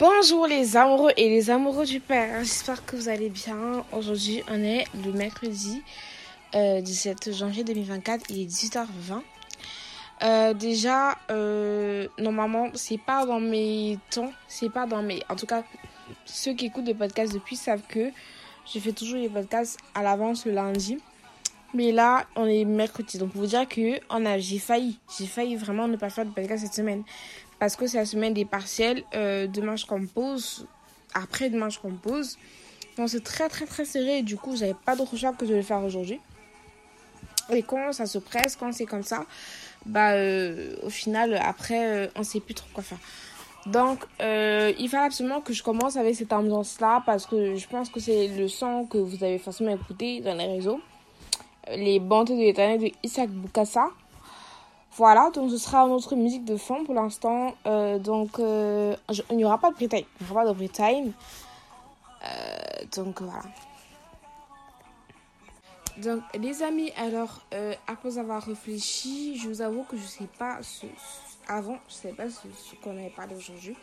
Bonjour les amoureux et les amoureux du Père, j'espère que vous allez bien. Aujourd'hui on est le mercredi 17 euh, janvier 2024, il est 18h20. Euh, déjà, euh, normalement, c'est pas dans mes temps, c'est pas dans mes. En tout cas, ceux qui écoutent des podcasts depuis savent que je fais toujours les podcasts à l'avance le lundi. Mais là, on est mercredi. Donc, pour vous dire que j'ai failli. J'ai failli vraiment ne pas faire de podcast cette semaine. Parce que c'est la semaine des partiels. Euh, demain, je compose. Après, demain, je compose. Donc, c'est très, très, très serré. du coup, j'avais pas d'autre choix que de le faire aujourd'hui. Et quand ça se presse, quand c'est comme ça, bah, euh, au final, après, euh, on sait plus trop quoi faire. Donc, euh, il fallait absolument que je commence avec cette ambiance-là parce que je pense que c'est le son que vous avez forcément écouté dans les réseaux. Les bandes de l'éternel de Isaac Bukasa. Voilà, donc ce sera notre musique de fond pour l'instant. Euh, donc, euh, il n'y aura pas de free time. Il n'y aura pas de free time. Euh, donc, voilà. Donc, les amis, alors, après avoir réfléchi, je vous avoue que je ne sais pas ce, avant, je ne sais pas ce, qu'on avait parlé aujourd'hui.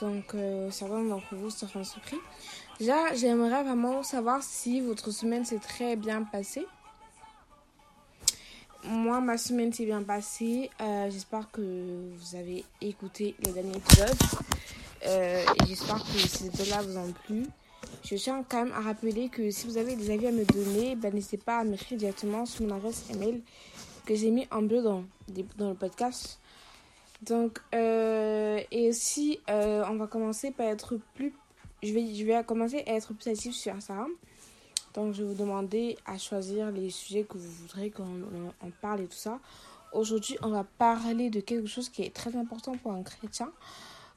Donc, certains d'entre vous seront surpris. Déjà, j'aimerais vraiment savoir si votre semaine s'est très bien passée. Moi, ma semaine s'est bien passée. Euh, j'espère que vous avez écouté les derniers épisodes. et j'espère que ces épisodes-là vous ont plu. Je tiens quand même à rappeler que si vous avez des avis à me donner, ben, n'hésitez pas à m'écrire directement sur mon adresse email que j'ai mis en bleu dans, dans le podcast. Donc, euh, et aussi, euh, on va commencer par être plus. Je vais, je vais commencer à être plus actif sur Instagram. Donc, je vais vous demander à choisir les sujets que vous voudrez qu'on on, parle et tout ça. Aujourd'hui, on va parler de quelque chose qui est très important pour un chrétien,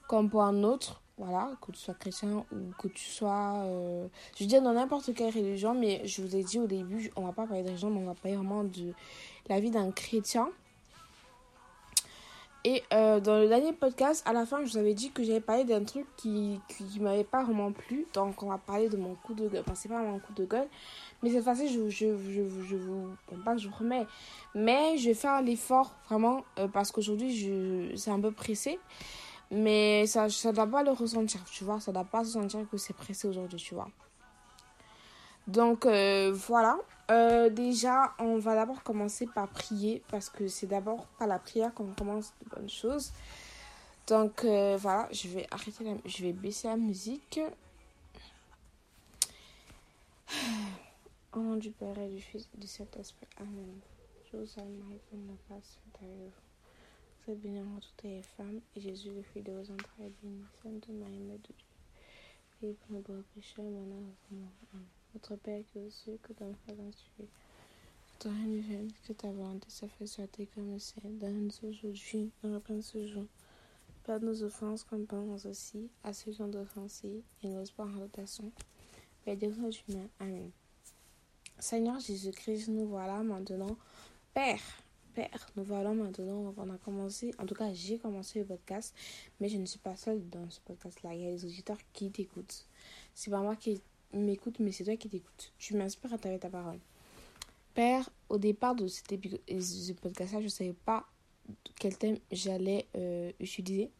comme pour un autre. Voilà, que tu sois chrétien ou que tu sois. Euh, je veux dire, dans n'importe quelle religion, mais je vous ai dit au début, on va pas parler de religion, mais on va parler vraiment de la vie d'un chrétien. Et euh, dans le dernier podcast, à la fin, je vous avais dit que j'avais parlé d'un truc qui, qui, m'avait pas vraiment plu. Donc, on va parler de mon coup de gueule. Enfin, c'est pas mon coup de gueule. Mais cette fois-ci, je, je, je, je, vous. Bon, pas. Mais je vais faire l'effort, vraiment. Euh, parce qu'aujourd'hui, c'est un peu pressé. Mais ça ne doit pas le ressentir, tu vois. Ça ne doit pas se sentir que c'est pressé aujourd'hui, tu vois. Donc, euh, voilà. Euh, déjà, on va d'abord commencer par prier parce que c'est d'abord par la prière qu'on commence de bonnes choses. Donc euh, voilà, je vais arrêter la, je vais baisser la musique. Au nom du Père et du Fils et du Saint-Esprit. Amen. Je vous salue Marie, pleine de Vous êtes bénie entre toutes les femmes et Jésus, le fruit de vos entrailles, béni. Sainte Marie, Mère de Dieu, et pour nos pécheurs, maintenant Amen. Notre Père qui aux cieux, que ton frère tué. Ton règne vienne, que ta volonté soit faite sur terre comme au ciel. Donne-nous aujourd'hui notre pain ce jour. Pardonne nos offenses comme pardonne aussi à ceux qui ont offensé et nos pas en rotation. Mais nous du mal. Amen. Seigneur Jésus-Christ, nous voilà maintenant. Père, Père, nous voilà maintenant. On a commencé, en tout cas, j'ai commencé le podcast, mais je ne suis pas seule dans ce podcast-là. Il y a des auditeurs qui t'écoutent. C'est pas moi qui m'écoute, mais c'est toi qui t'écoutes. Tu m'inspires à ta parole. Père, au départ de cet ce podcast-là, je ne savais pas quel thème j'allais euh, utiliser.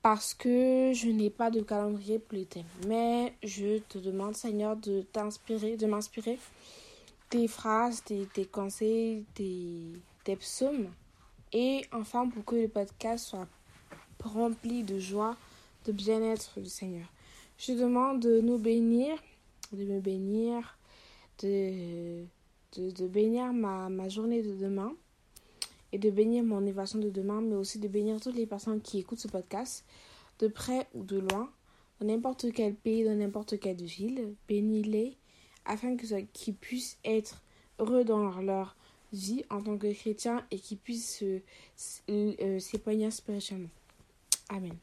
Parce que je n'ai pas de calendrier pour les thèmes. Mais je te demande, Seigneur, de t'inspirer, de m'inspirer tes phrases, tes, tes conseils, tes, tes psaumes. Et enfin, pour que le podcast soit rempli de joie, de bien-être du Seigneur. Je demande de nous bénir, de me bénir, de, de, bénir ma, ma, journée de demain et de bénir mon évasion de demain, mais aussi de bénir toutes les personnes qui écoutent ce podcast, de près ou de loin, dans n'importe quel pays, dans n'importe quelle ville. Bénis-les afin qu'ils puissent être heureux dans leur vie en tant que chrétiens et qu'ils puissent euh, s'épanouir spirituellement. Amen.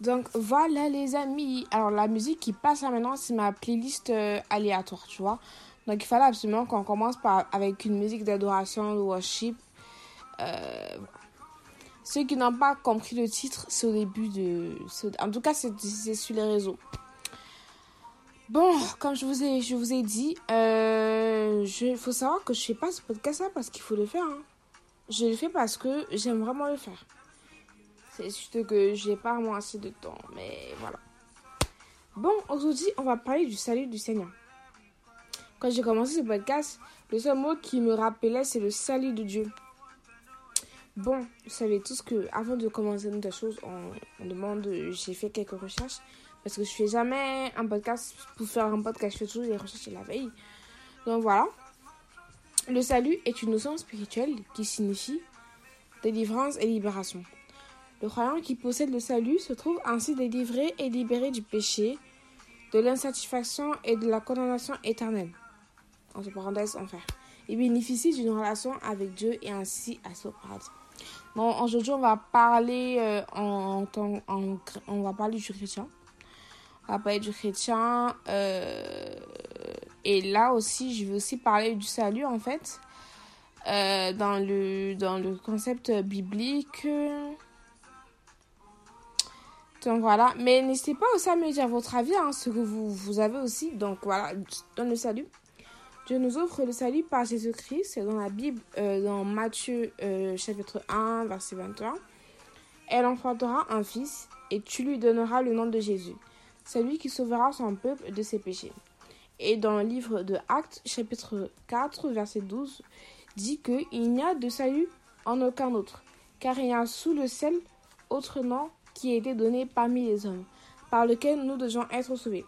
Donc voilà les amis. Alors la musique qui passe là maintenant, c'est ma playlist euh, aléatoire, tu vois. Donc il fallait absolument qu'on commence par, avec une musique d'adoration, de worship. Euh, Ceux qui n'ont pas compris le titre, c'est au début de... En tout cas, c'est sur les réseaux. Bon, comme je vous ai, je vous ai dit, il euh, faut savoir que je fais pas ce podcast là parce qu'il faut le faire. Hein. je le fais parce que j'aime vraiment le faire. C'est juste que j'ai pas vraiment assez de temps, mais voilà. Bon, aujourd'hui, on va parler du salut du Seigneur. Quand j'ai commencé ce podcast, le seul mot qui me rappelait, c'est le salut de Dieu. Bon, vous savez tous que avant de commencer une chose, on, demande, j'ai fait quelques recherches parce que je fais jamais un podcast pour faire un podcast, je fais toujours des recherches la veille. Donc voilà. Le salut est une notion spirituelle qui signifie délivrance et libération. Le croyant qui possède le salut se trouve ainsi délivré et libéré du péché, de l'insatisfaction et de la condamnation éternelle. En parenthèse, enfer. Il bénéficie d'une relation avec Dieu et ainsi à son paradis. Bon, aujourd'hui, on va parler euh, en, en, on va parler du chrétien. On va parler du chrétien. Euh, et là aussi, je vais aussi parler du salut, en fait. Euh, dans, le, dans le concept biblique. Donc voilà. Mais n'hésitez pas aussi à me dire votre avis, hein, ce que vous, vous avez aussi. Donc voilà, dans le salut. Dieu nous offre le salut par Jésus-Christ. Dans la Bible, euh, dans Matthieu chapitre 1, verset 21. Elle enfantera un fils et tu lui donneras le nom de Jésus. C'est lui qui sauvera son peuple de ses péchés. Et dans le livre de Actes, chapitre 4, verset 12, dit qu'il n'y a de salut en aucun autre, car il y a sous le ciel autre nom qui a été donné parmi les hommes, par lequel nous devons être sauvés.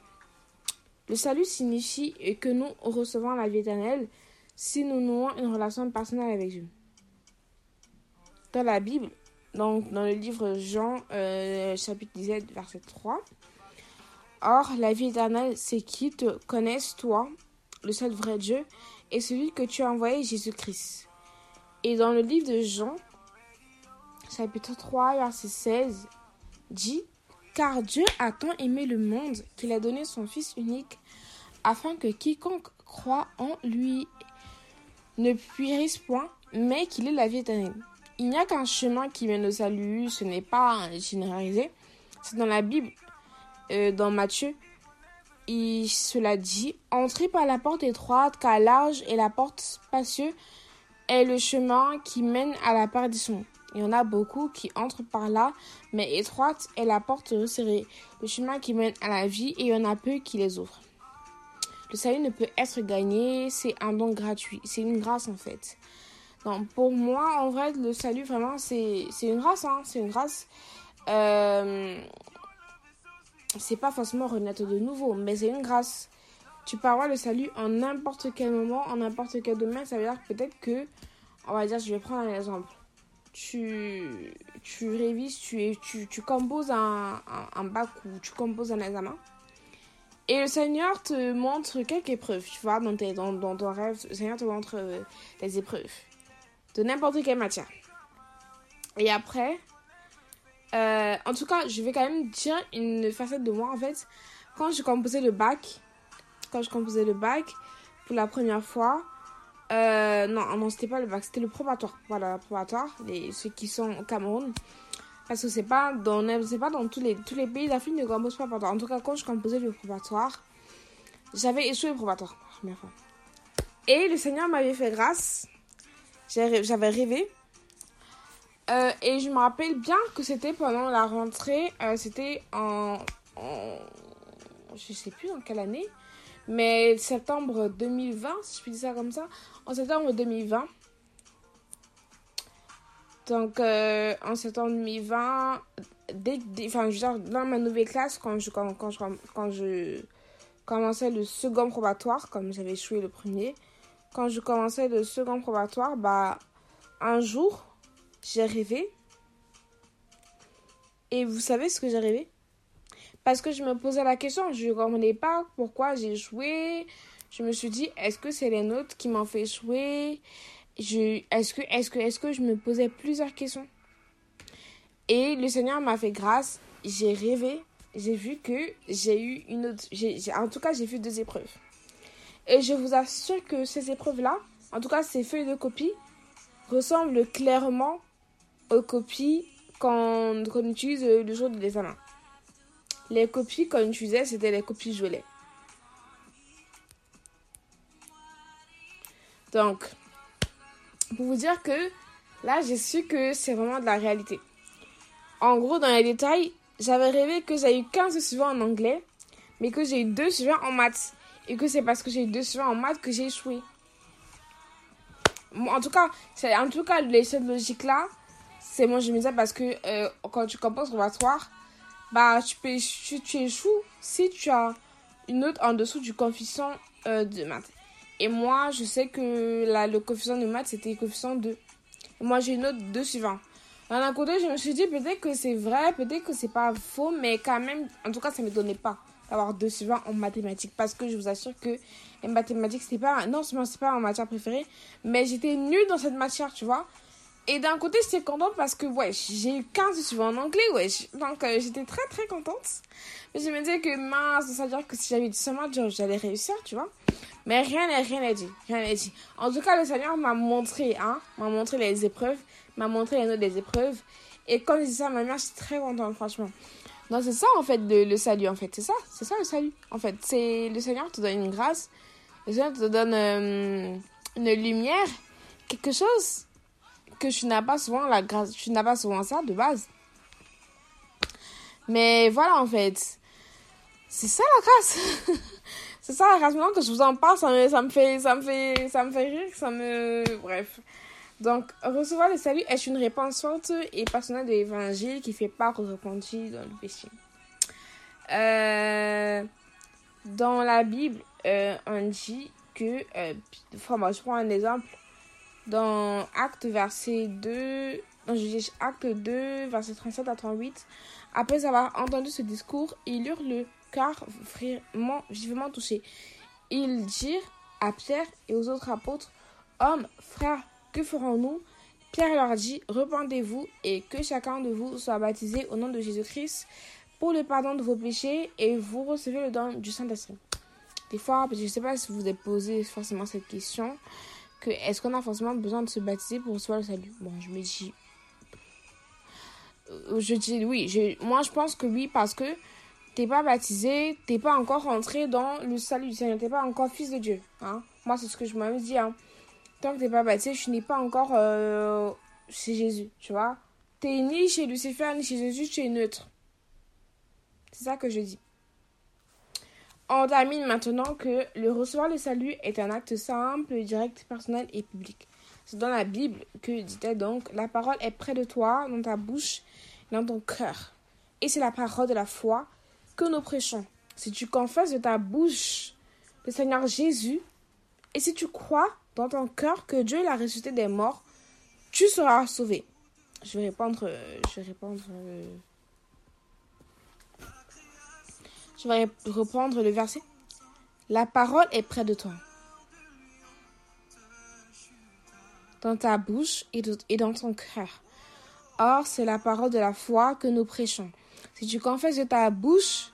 Le salut signifie que nous recevons la vie éternelle si nous nouons une relation personnelle avec Dieu. Dans la Bible, donc dans le livre Jean, euh, chapitre 17, verset 3, Or, la vie éternelle, c'est qu'ils te connaissent, toi, le seul vrai Dieu, et celui que tu as envoyé, Jésus-Christ. Et dans le livre de Jean, chapitre 3, verset 16, dit Car Dieu a tant aimé le monde qu'il a donné son Fils unique, afin que quiconque croit en lui ne périsse point, mais qu'il ait la vie éternelle. Il n'y a qu'un chemin qui mène au salut, ce n'est pas généralisé. C'est dans la Bible euh, dans Matthieu, il cela dit Entrez par la porte étroite, car large est la porte spacieuse est le chemin qui mène à la perdition. Il y en a beaucoup qui entrent par là, mais étroite est la porte resserrée, le chemin qui mène à la vie, et il y en a peu qui les ouvrent. Le salut ne peut être gagné, c'est un don gratuit, c'est une grâce en fait. Donc pour moi, en vrai, le salut, vraiment, c'est une grâce, hein, c'est une grâce. Euh, c'est pas forcément renaître de nouveau, mais c'est une grâce. Tu peux avoir le salut en n'importe quel moment, en n'importe quel domaine. Ça veut dire peut-être que, on va dire, je vais prendre un exemple. Tu, tu révises, tu, tu, tu composes un, un, bac ou tu composes un examen. Et le Seigneur te montre quelques épreuves, tu vois, dans, tes, dans, dans ton rêve. Le Seigneur te montre euh, des épreuves de n'importe quelle matière. Et après, euh, en tout cas, je vais quand même dire une facette de moi en fait. Quand je composais le bac, quand je composais le bac pour la première fois, euh, non, non, c'était pas le bac, c'était le probatoire. Voilà, le probatoire, les, ceux qui sont au Cameroun. Parce que c'est pas dans, pas dans tous les, tous les pays d'Afrique ne composent pas probatoire. En tout cas, quand je composais le probatoire, j'avais échoué le probatoire la première fois. Et le Seigneur m'avait fait grâce. J'avais rêvé euh, et je me rappelle bien que c'était pendant la rentrée, euh, c'était en, en, Je sais plus en quelle année, mais septembre 2020, si je puis dire ça comme ça. En septembre 2020. Donc, euh, en septembre 2020, dès, enfin, dire, dans ma nouvelle classe, quand je, quand, quand je, quand je commençais le second probatoire, comme j'avais échoué le premier, quand je commençais le second probatoire, bah, un jour, j'ai rêvé. Et vous savez ce que j'ai rêvé? Parce que je me posais la question, je ne comprenais pas pourquoi j'ai joué. Je me suis dit, est-ce que c'est les notes qui m'ont fait jouer? Est-ce que, est que, est que je me posais plusieurs questions? Et le Seigneur m'a fait grâce. J'ai rêvé. J'ai vu que j'ai eu une autre. en tout cas, j'ai vu deux épreuves. Et je vous assure que ces épreuves-là, en tout cas ces feuilles de copie, ressemblent clairement aux copies qu'on utilise le jour de l'examen. Les copies qu'on utilisait, c'était les copies gelées. Donc, pour vous dire que là, j'ai su que c'est vraiment de la réalité. En gros, dans les détails, j'avais rêvé que j'ai eu 15 suivants en anglais, mais que j'ai eu 2 suivants en maths. Et que c'est parce que j'ai eu 2 suivants en maths que j'ai échoué. En tout cas, en tout cas, les cette logique-là, c'est moi je me disais parce que euh, quand tu composes conservatoire, bah tu peux tu, tu, échoues si tu as une note en dessous du coefficient euh, de maths. Et moi, je sais que la, le coefficient de maths, c'était coefficient 2. moi, j'ai une note 2 sur 20. D'un côté, je me suis dit peut-être que c'est vrai, peut-être que c'est pas faux, mais quand même, en tout cas, ça me donnait pas d'avoir 2 sur 20 en mathématiques. Parce que je vous assure que les mathématiques, c'était pas, non seulement c'est pas ma matière préférée, mais j'étais nulle dans cette matière, tu vois. Et d'un côté, j'étais contente parce que, ouais, j'ai eu 15 suivants en anglais, ouais. Donc, euh, j'étais très, très contente. Mais je me disais que, mince, ça veut dire que si j'avais dit seulement, j'allais réussir, tu vois. Mais rien n'est rien n'est dit. Rien n'est dit. En tout cas, le Seigneur m'a montré, hein, m'a montré les épreuves, m'a montré les notes des épreuves. Et quand je dis ça à ma mère, je suis très contente, franchement. Donc, c'est ça, en fait, le, le salut, en fait. C'est ça, c'est ça le salut. En fait, c'est le Seigneur te donne une grâce. Le Seigneur te donne euh, une lumière, quelque chose que tu n'as pas souvent la grâce, tu n'as pas souvent ça de base. Mais voilà en fait, c'est ça la grâce. c'est ça la grâce. Maintenant que je vous en parle, ça me, ça me fait, ça me fait, ça me fait rire, ça me, bref. Donc, recevoir le salut est une réponse forte et passionnelle de l'évangile qui fait part aux repentis dans le péché. Euh, dans la Bible, euh, on dit que, euh, enfin, je prends un exemple dans Acte verset 2, non, je dis Acte 2, verset 37 à 38, après avoir entendu ce discours, ils eurent le cœur vraiment vivement touché. Ils dirent à Pierre et aux autres apôtres, Hommes, frères, que ferons-nous? Pierre leur dit, Repentez-vous et que chacun de vous soit baptisé au nom de Jésus-Christ pour le pardon de vos péchés et vous recevez le don du Saint-Esprit. Des fois, je ne sais pas si vous vous avez posé forcément cette question, est-ce qu'on a forcément besoin de se baptiser pour recevoir le salut? Bon, je me dis. Euh, je dis oui. Moi, je pense que oui, parce que t'es pas baptisé, t'es pas encore rentré dans le salut du Seigneur, t'es pas encore fils de Dieu. Hein? Moi, c'est ce que je m'avais dit. Hein. Tant que t'es pas baptisé, je n'ai pas encore euh, chez Jésus, tu vois. T'es ni chez Lucifer, ni chez Jésus, tu es neutre. C'est ça que je dis. On termine maintenant que le recevoir le salut est un acte simple, direct, personnel et public. C'est dans la Bible que dit-elle donc La parole est près de toi, dans ta bouche, dans ton cœur. Et c'est la parole de la foi que nous prêchons. Si tu confesses de ta bouche le Seigneur Jésus, et si tu crois dans ton cœur que Dieu l'a ressuscité des morts, tu seras sauvé. Je vais répondre. Je vais répondre. Je vais reprendre le verset. La parole est près de toi. Dans ta bouche et dans ton cœur. Or, c'est la parole de la foi que nous prêchons. Si tu confesses de ta bouche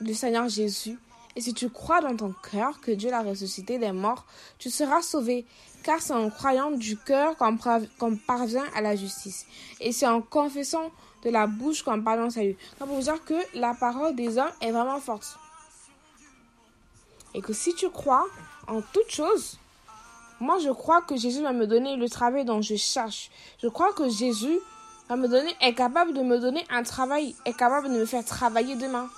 le Seigneur Jésus, et si tu crois dans ton cœur que Dieu l'a ressuscité des morts, tu seras sauvé, car c'est en croyant du cœur qu'on parvient à la justice. Et c'est en confessant de la bouche qu'on parle en salut. Donc pour vous dire que la parole des hommes est vraiment forte. Et que si tu crois en toute chose, moi je crois que Jésus va me donner le travail dont je cherche. Je crois que Jésus va me donner, est capable de me donner un travail, est capable de me faire travailler demain.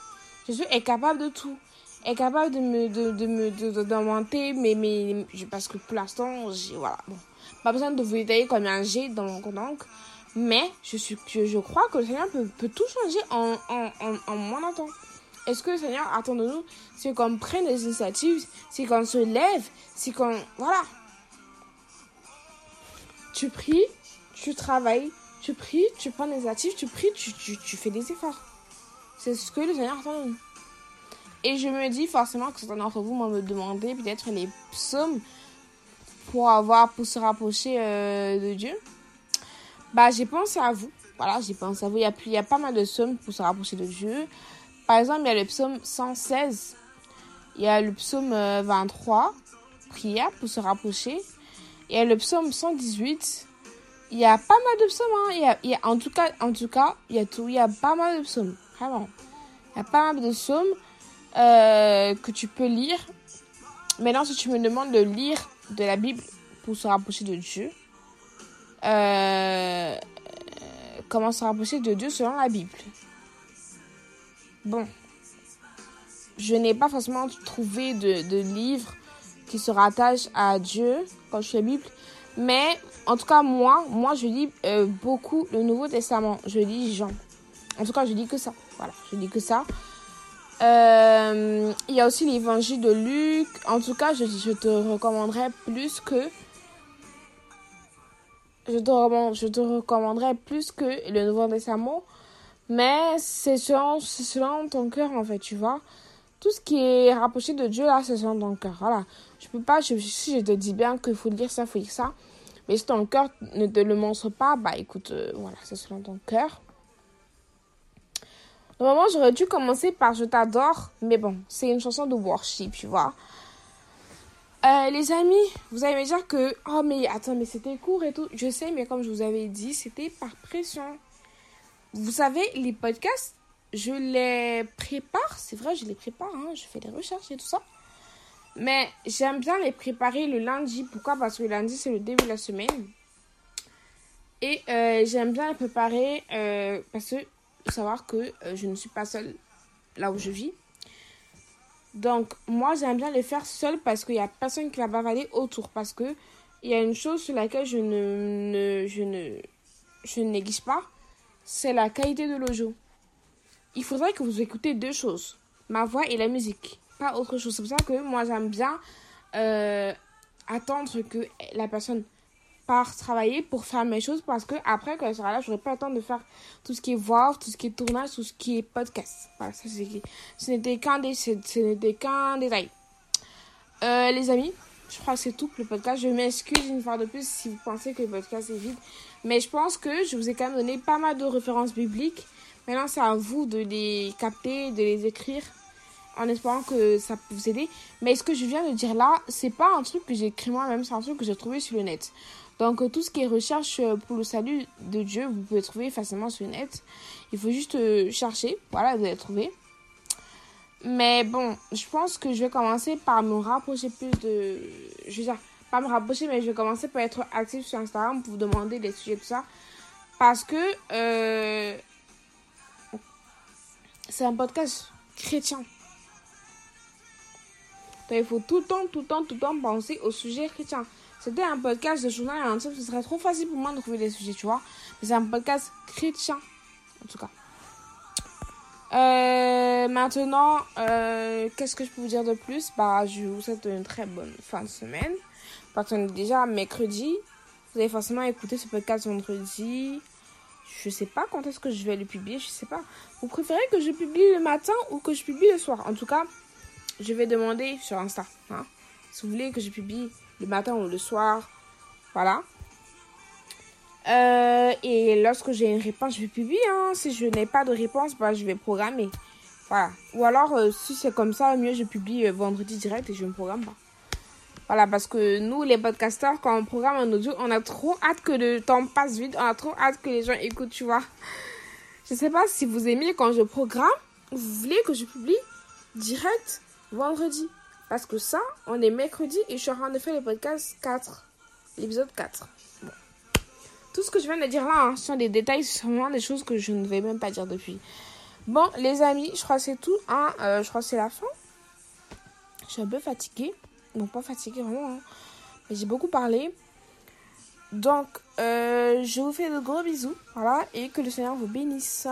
Jésus est capable de tout. Est capable de me, de, de me, mais, mais, parce que pour l'instant, j'ai, voilà, bon. Pas besoin de vous détailler un G dans mon compte mais je, suis, je, crois que le Seigneur peut, peut tout changer en, en, en, en moins de temps. Est-ce que le Seigneur attend de nous C'est qu'on prenne des initiatives, c'est qu'on se lève, c'est qu'on... Voilà. Tu pries, tu travailles, tu pries, tu prends des initiatives, tu pries, tu, tu, tu fais des efforts. C'est ce que le Seigneur attend de nous. Et je me dis forcément que certains d'entre vous m'ont me demandé peut-être les psaumes pour avoir pour se rapprocher euh, de Dieu. Bah, j'ai pensé à vous. Voilà, j'ai pensé à vous. Il y, a, il y a pas mal de psaumes pour se rapprocher de Dieu. Par exemple, il y a le psaume 116. Il y a le psaume 23, euh, prière pour se rapprocher. Il y a le psaume 118. Il y a pas mal de psaumes. Hein. Il y a, en, tout cas, en tout cas, il y a tout. Il y a pas mal de psaumes. Vraiment. Il y a pas mal de psaumes euh, que tu peux lire. Maintenant, si tu me demandes de lire de la Bible pour se rapprocher de Dieu, euh, comment se rapprocher de Dieu selon la Bible? Bon, je n'ai pas forcément trouvé de, de livre qui se rattache à Dieu quand je fais la Bible, mais en tout cas moi, moi je lis euh, beaucoup le Nouveau Testament. Je lis Jean. En tout cas, je lis que ça. Voilà, je lis que ça. Euh, il y a aussi l'évangile de Luc. En tout cas, je, te recommanderais plus que je te, je te recommanderais plus que le Nouveau Testament. Mais c'est selon, selon ton cœur, en fait, tu vois. Tout ce qui est rapproché de Dieu, là, c'est selon ton cœur. Voilà. Je peux pas, je, si je te dis bien qu'il faut dire ça, faut dire ça. Mais si ton cœur ne te le montre pas, bah écoute, euh, voilà, c'est selon ton cœur. Normalement, j'aurais dû commencer par Je t'adore, mais bon, c'est une chanson de worship, tu vois. Euh, les amis, vous allez me dire que, oh mais attends, mais c'était court et tout. Je sais, mais comme je vous avais dit, c'était par pression. Vous savez, les podcasts, je les prépare, c'est vrai, je les prépare, hein, je fais des recherches et tout ça. Mais j'aime bien les préparer le lundi. Pourquoi? Parce que le lundi, c'est le début de la semaine. Et euh, j'aime bien les préparer euh, parce que savoir que euh, je ne suis pas seule là où je vis. Donc, moi, j'aime bien les faire seule parce qu'il n'y a personne qui va bavaler autour. Parce que il y a une chose sur laquelle je ne, je ne, je ne néglige pas, c'est la qualité de l'audio. Il faudrait que vous écoutez deux choses, ma voix et la musique, pas autre chose. C'est pour ça que moi, j'aime bien euh, attendre que la personne par travailler pour faire mes choses parce que après quand elle sera là j'aurai pas le temps de faire tout ce qui est voix tout ce qui est tournage tout ce qui est podcast. Voilà, ça, ce n'était qu'un des ce n'était qu'un détail. Euh, les amis je crois que c'est tout pour le podcast. Je m'excuse une fois de plus si vous pensez que le podcast est vide mais je pense que je vous ai quand même donné pas mal de références bibliques. Maintenant c'est à vous de les capter de les écrire en espérant que ça peut vous aider. Mais ce que je viens de dire là, c'est pas un truc que j'ai écrit moi-même, c'est un truc que j'ai trouvé sur le net. Donc euh, tout ce qui est recherche euh, pour le salut de Dieu, vous pouvez trouver facilement sur net. Il faut juste euh, chercher, voilà, vous allez trouver. Mais bon, je pense que je vais commencer par me rapprocher plus de... Je veux dire, pas me rapprocher, mais je vais commencer par être actif sur Instagram pour vous demander des sujets, tout ça. Parce que c'est un podcast chrétien. Donc il faut tout le temps, tout le temps, tout le temps penser au sujet chrétien c'était un podcast de journal intime, ce serait trop facile pour moi de trouver des sujets, tu vois. Mais c'est un podcast chrétien, en tout cas. Euh, maintenant, euh, qu'est-ce que je peux vous dire de plus? Bah, je vous souhaite une très bonne fin de semaine. Parce qu'on est déjà mercredi. Vous allez forcément écouter ce podcast vendredi. Je sais pas quand est-ce que je vais le publier, je sais pas. Vous préférez que je publie le matin ou que je publie le soir? En tout cas, je vais demander sur Insta. Hein. Si vous voulez que je publie le matin ou le soir. Voilà. Euh, et lorsque j'ai une réponse, je vais publier. Hein. Si je n'ai pas de réponse, bah, je vais programmer. Voilà. Ou alors, euh, si c'est comme ça, mieux je publie euh, vendredi direct et je ne programme pas. Voilà, parce que nous, les podcasteurs, quand on programme un audio, on a trop hâte que le temps passe vite. On a trop hâte que les gens écoutent, tu vois. Je sais pas si vous aimez quand je programme. Vous voulez que je publie direct vendredi. Parce que ça, on est mercredi et je suis en train de faire le podcast 4. L'épisode 4. Tout ce que je viens de dire là, hein, sont des détails, sont vraiment des choses que je ne vais même pas dire depuis. Bon, les amis, je crois que c'est tout. Hein. Euh, je crois que c'est la fin. Je suis un peu fatiguée. Donc, pas fatiguée vraiment. Hein. Mais j'ai beaucoup parlé. Donc, euh, je vous fais de gros bisous. Voilà. Et que le Seigneur vous bénisse.